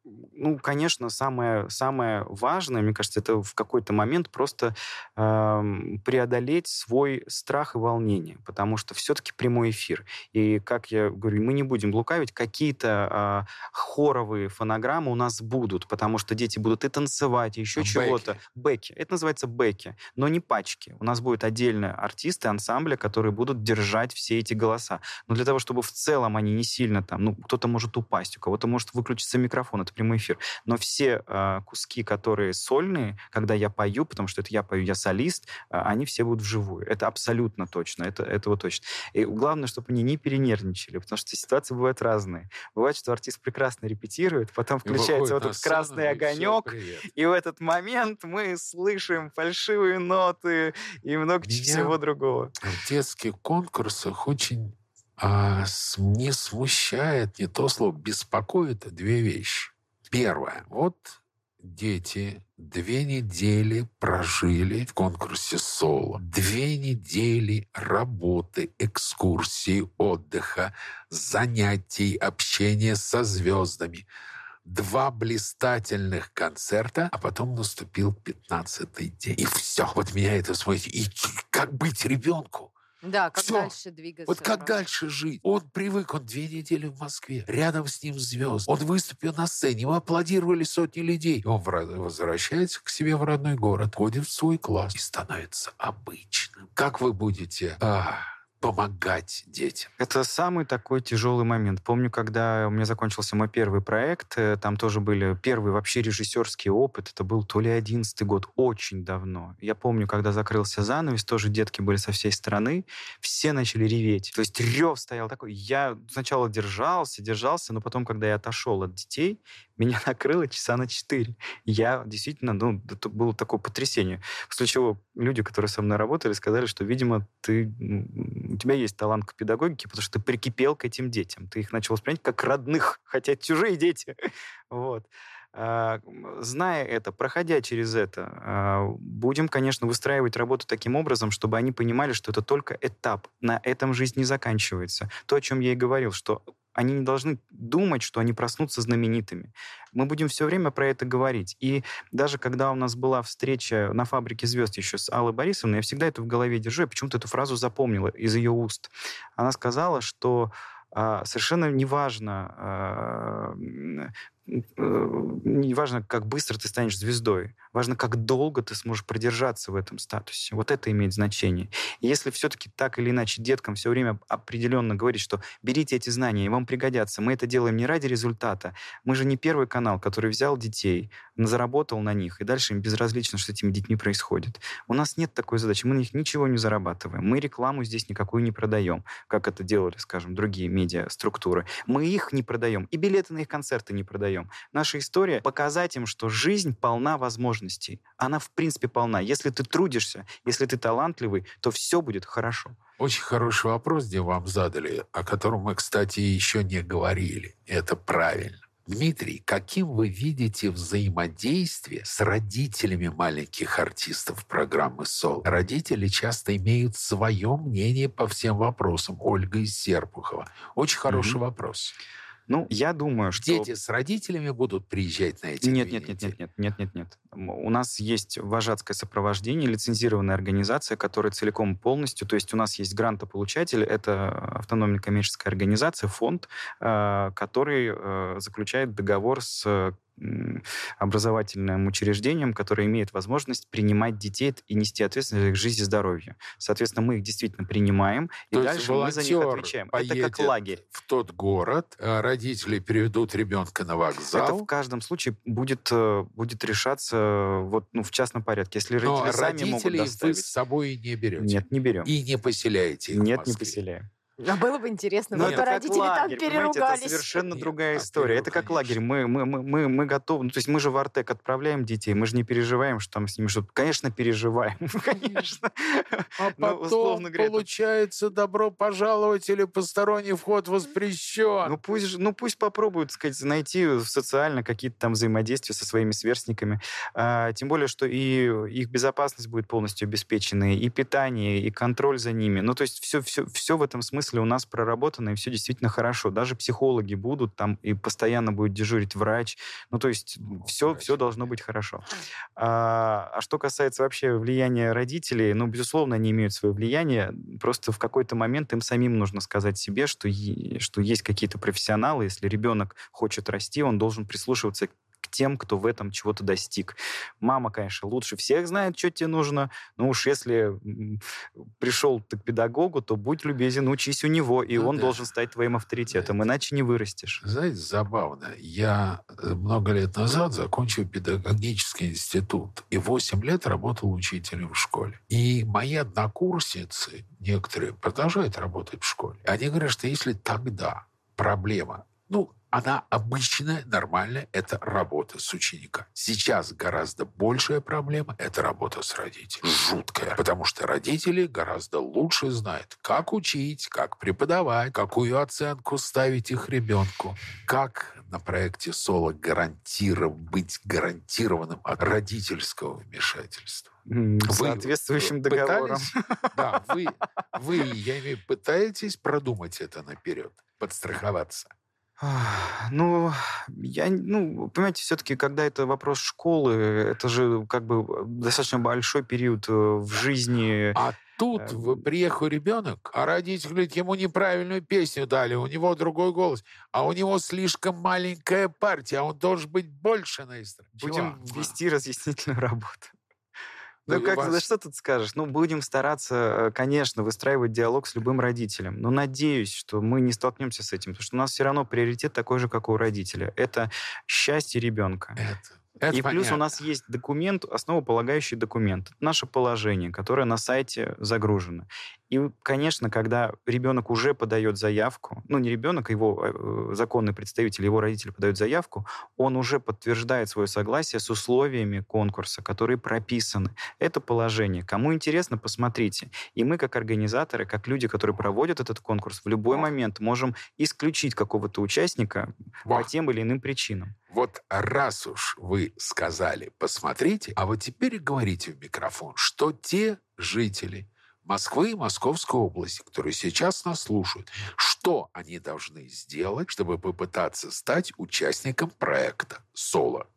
ну, конечно, самое, самое важное, мне кажется, это в какой-то момент просто преодолеть свой страх и волнение, потому что все-таки прямой эфир. И, как я говорю, мы не будем лукавить, какие-то э, хоровые фонограммы у нас будут, потому что дети будут и танцевать, и еще чего-то. Бэки. Это называется бэки, но не пачки. У нас будут отдельные артисты, ансамбли, которые будут держать все эти голоса. Но для того, чтобы в целом они не сильно там, ну, кто-то может упасть, у кого-то может выключиться микрофон, это прямой эфир. Но все э, куски, которые сольные, когда я пою, потому что это я пою, я солист, э, они все будут вживую. Это абсолютно точно, это, это вот точно. И главное, чтобы они не перенервничали, потому что ситуации бывают разные. Бывает, что артист прекрасно репетирует, потом включается вот этот красный огонек, и в этот момент мы слышим фальшивые ноты и много Меня всего другого. В детских конкурсах очень а, не смущает, не то слово, беспокоит две вещи. Первое. Вот дети две недели прожили в конкурсе соло. Две недели работы, экскурсии, отдыха, занятий, общения со звездами. Два блистательных концерта, а потом наступил пятнадцатый день. И все. Вот меня это смутит. И как быть ребенку? Да, как Всё. дальше двигаться. Вот как дальше жить? Он привык, он две недели в Москве, рядом с ним звезд. Он выступил на сцене, ему аплодировали сотни людей. Он возвращается к себе в родной город, ходит в свой класс и становится обычным. Как вы будете... А, помогать детям. Это самый такой тяжелый момент. Помню, когда у меня закончился мой первый проект, э, там тоже были первый вообще режиссерский опыт. Это был то ли одиннадцатый год, очень давно. Я помню, когда закрылся занавес, тоже детки были со всей страны, все начали реветь. То есть рев стоял такой. Я сначала держался, держался, но потом, когда я отошел от детей, меня накрыло часа на 4. Я действительно, ну, это было такое потрясение. После чего люди, которые со мной работали, сказали, что, видимо, ты, у тебя есть талант к педагогике, потому что ты прикипел к этим детям. Ты их начал воспринимать как родных, хотя чужие дети. Вот. А, зная это, проходя через это, а, будем, конечно, выстраивать работу таким образом, чтобы они понимали, что это только этап. На этом жизнь не заканчивается. То, о чем я и говорил, что они не должны думать, что они проснутся знаменитыми. Мы будем все время про это говорить. И даже когда у нас была встреча на фабрике звезд еще с Аллой Борисовной, я всегда это в голове держу, я почему-то эту фразу запомнила из ее уст. Она сказала, что а, совершенно неважно, а, неважно, как быстро ты станешь звездой, важно, как долго ты сможешь продержаться в этом статусе. Вот это имеет значение. И если все-таки так или иначе деткам все время определенно говорить, что берите эти знания, и вам пригодятся, мы это делаем не ради результата. Мы же не первый канал, который взял детей, заработал на них, и дальше им безразлично, что с этими детьми происходит. У нас нет такой задачи, мы на них ничего не зарабатываем. Мы рекламу здесь никакую не продаем, как это делали, скажем, другие медиа-структуры. Мы их не продаем, и билеты на их концерты не продаем. Наша история — показать им, что жизнь полна возможностей. Она, в принципе, полна. Если ты трудишься, если ты талантливый, то все будет хорошо. Очень хороший вопрос, где вам задали, о котором мы, кстати, еще не говорили. Это правильно. Дмитрий, каким вы видите взаимодействие с родителями маленьких артистов программы «Сол»? Родители часто имеют свое мнение по всем вопросам. Ольга из Серпухова. Очень хороший mm-hmm. вопрос. Ну, я думаю, что... Дети с родителями будут приезжать на эти нет, нет, нет, нет, нет, нет, нет, нет. У нас есть вожатское сопровождение, лицензированная организация, которая целиком полностью... То есть у нас есть грантополучатель, это автономная коммерческая организация, фонд, э, который э, заключает договор с образовательным учреждением, которое имеет возможность принимать детей и нести ответственность за их жизнь и здоровье. Соответственно, мы их действительно принимаем, То и дальше мы за них отвечаем. Это как лагерь. в тот город, а родители переведут ребенка на вокзал. Это в каждом случае будет, э, будет решаться вот, ну, в частном порядке. Если родители Но сами родителей могут доставить... вы с собой не берете? Нет, не берем. И не поселяете их Нет, не поселяем. А было бы интересно, Ну, вот это как родители там лагерь, это переругались. совершенно Нет, другая история. Это как лагерь. Мы, мы, мы, мы, мы готовы. Ну, то есть мы же в Артек отправляем детей, мы же не переживаем, что там с ними что-то. Конечно, переживаем. Конечно. А Ну, потом, говоря, это- получается, добро пожаловать или посторонний вход воспрещен. Ну пусть, ну пусть попробуют, сказать, найти социально какие-то там взаимодействия со своими сверстниками. А, тем более, что и их безопасность будет полностью обеспечена, и питание, и контроль за ними. Ну то есть все, все, все в этом смысле у нас проработано, и все действительно хорошо. Даже психологи будут там, и постоянно будет дежурить врач. Ну то есть все, врач. все должно быть хорошо. А, а что касается вообще влияния родителей, ну, безусловно, они имеют свое влияние. Просто в какой-то момент им самим нужно сказать себе, что, что есть какие-то профессионалы. Если ребенок хочет расти, он должен прислушиваться к тем, кто в этом чего-то достиг. Мама, конечно, лучше всех знает, что тебе нужно. Но уж если пришел ты к педагогу, то будь любезен, учись у него, и Ну он да. должен стать твоим авторитетом, иначе не вырастешь. Знаете, забавно. Я э, много лет назад закончил педагогический институт и 8 лет работал учителем в школе. И мои однокурсницы, некоторые, продолжают работать в школе. Они говорят, что если тогда проблема, ну, она обычная, нормальная, это работа с учеником. Сейчас гораздо большая проблема – это работа с родителями. Жуткая. Потому что родители гораздо лучше знают, как учить, как преподавать, какую оценку ставить их ребенку, как на проекте «Соло» гарантиров, быть гарантированным от родительского вмешательства. Вы Соответствующим пытались- договором. Да, вы, вы, я имею, пытаетесь продумать это наперед, подстраховаться. Ну, я, ну, понимаете, все-таки, когда это вопрос школы, это же как бы достаточно большой период э, в жизни. А тут вы- приехал ребенок, а родители говорят, ему неправильную песню дали, у него другой голос, а у него слишком маленькая партия, а он должен быть больше на эстраде. Будем вести разъяснительную работу. Ну, как, вас- да что тут скажешь? Ну, будем стараться, э, конечно, выстраивать диалог с любым родителем. Но надеюсь, что мы не столкнемся с этим, потому что у нас все равно приоритет такой же, как у родителя. Это счастье ребенка. Это, это и плюс у понятно. нас есть документ, основополагающий документ. Это наше положение, которое на сайте загружено. И, конечно, когда ребенок уже подает заявку, ну, не ребенок, а его э, законный представитель, его родители подают заявку, он уже подтверждает свое согласие с условиями конкурса, которые прописаны. Это положение. Кому интересно, посмотрите. И мы, как организаторы, как люди, которые проводят этот конкурс, в любой момент можем исключить какого-то участника по Во. тем или иным причинам. Вот раз уж вы сказали, посмотрите, а вот теперь говорите в микрофон, что те жители Москвы и Московской области, которые сейчас нас слушают, что они должны сделать, чтобы попытаться стать участником проекта «Соло».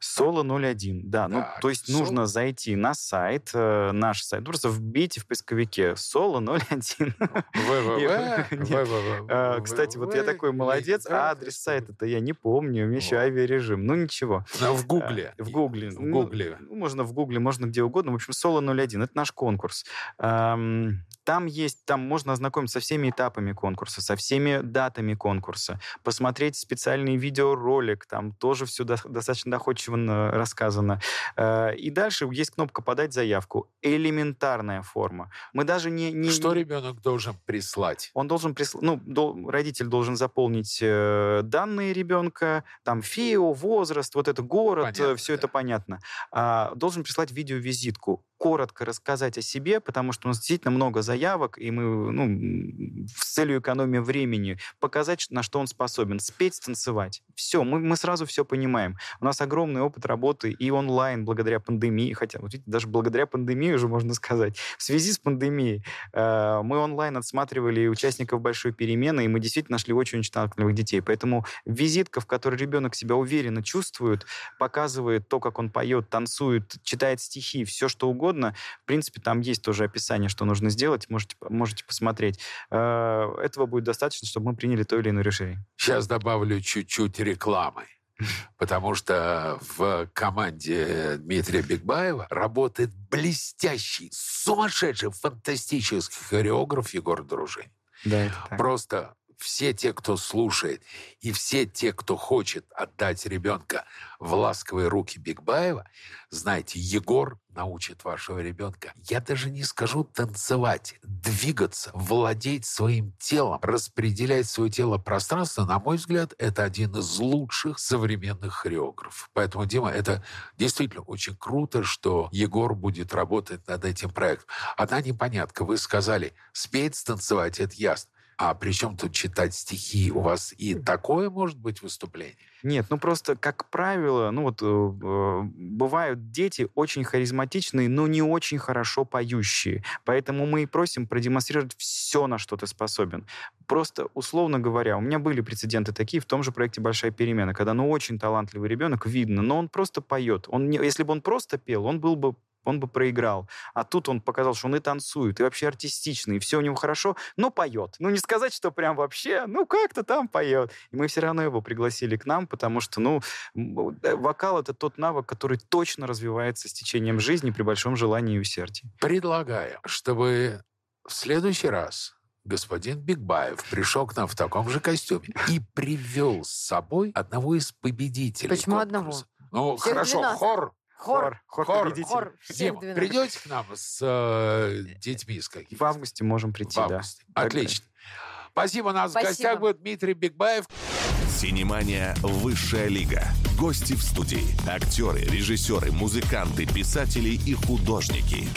Соло 01, да. Ну, Так, то есть Соло. нужно зайти на сайт, э, наш сайт, просто вбейте в поисковике Соло 01. Нет. Э, Кстати, вот я такой молодец, а адрес сайта-то я не помню, у меня еще авиарежим. Ну, ничего. Ну, В Гугле. Э, В Гугле. В Ну, Гугле. ну, можно в Гугле, можно где угодно. В общем, Соло 01 — это наш конкурс. Эм, Там есть, там можно ознакомиться со всеми этапами конкурса, со всеми датами конкурса, посмотреть специальный видеоролик, там тоже все достаточно доходчиво на- рассказано. Э, И дальше есть кнопка «Подать заявку». Элементарная форма. Мы даже не... не Что ребенок должен прислать? он должен присл... ну, дол- родитель должен заполнить э, данные ребенка, там ФИО, возраст, вот это город, Понятно, все да. это понятно. А, должен прислать видеовизитку, коротко рассказать о себе, потому что у нас действительно много заявок, и мы, ну, с целью экономии времени показать, на что он способен, спеть, станцевать. Все, мы, мы сразу все понимаем. У нас огромный опыт работы и онлайн благодаря пандемии, хотя, вот видите, даже благодаря пандемии уже можно сказать. В связи с пандемией э, мы онлайн отсматривали участников большой перемены, и мы действительно нашли очень-очень талантливых детей. Поэтому визитка, в которой ребенок себя уверенно чувствует, показывает то, как он поет, танцует, читает стихи, все что угодно. В принципе, там есть тоже описание, что нужно сделать, можете, можете посмотреть. Э, Этого будет достаточно, чтобы мы приняли то или иное решение. Сейчас добавлю чуть-чуть рекламы. Потому что в команде Дмитрия Бигбаева работает блестящий, сумасшедший, фантастический хореограф Егор Дружин. Да. Просто все те, кто слушает, и все те, кто хочет отдать ребенка в ласковые руки Бигбаева, знаете, Егор научит вашего ребенка, я даже не скажу танцевать, двигаться, владеть своим телом, распределять свое тело пространство, на мой взгляд, это один из лучших современных хореографов. Поэтому, Дима, это действительно очень круто, что Егор будет работать над этим проектом. Одна непонятка. Вы сказали, спеть, станцевать, это ясно. А при чем тут читать стихи? У вас и такое может быть выступление? Нет, ну просто, как правило, ну вот э, э, бывают дети очень харизматичные, но не очень хорошо поющие. Поэтому мы и просим продемонстрировать все, на что ты способен. Просто, условно говоря, у меня были прецеденты такие в том же проекте «Большая перемена», когда, ну, очень талантливый ребенок, видно, но он просто поет. Он не, если бы он просто пел, он был бы он бы проиграл. А тут он показал, что он и танцует, и вообще артистичный, и все у него хорошо, но поет. Ну, не сказать, что прям вообще, ну, как-то там поет. И мы все равно его пригласили к нам, потому что, ну, э, вокал — это тот навык, который точно развивается с течением жизни при большом желании и усердии. Предлагаю, чтобы в следующий раз господин Бигбаев пришел к нам в таком же костюме и привел с собой одного из победителей. Почему конкурса. одного? Ну, Всех хорошо, 12. хор. Хор. Хор, Хор. Хор. Дима, 12. придете к нам с э, детьми с какими В августе можем прийти, В да. августе. Так, Отлично. Спасибо. У нас Спасибо. в гостях будет Дмитрий Бигбаев. Синемания «Высшая лига». Гости в студии. Актеры, режиссеры, музыканты, писатели и художники.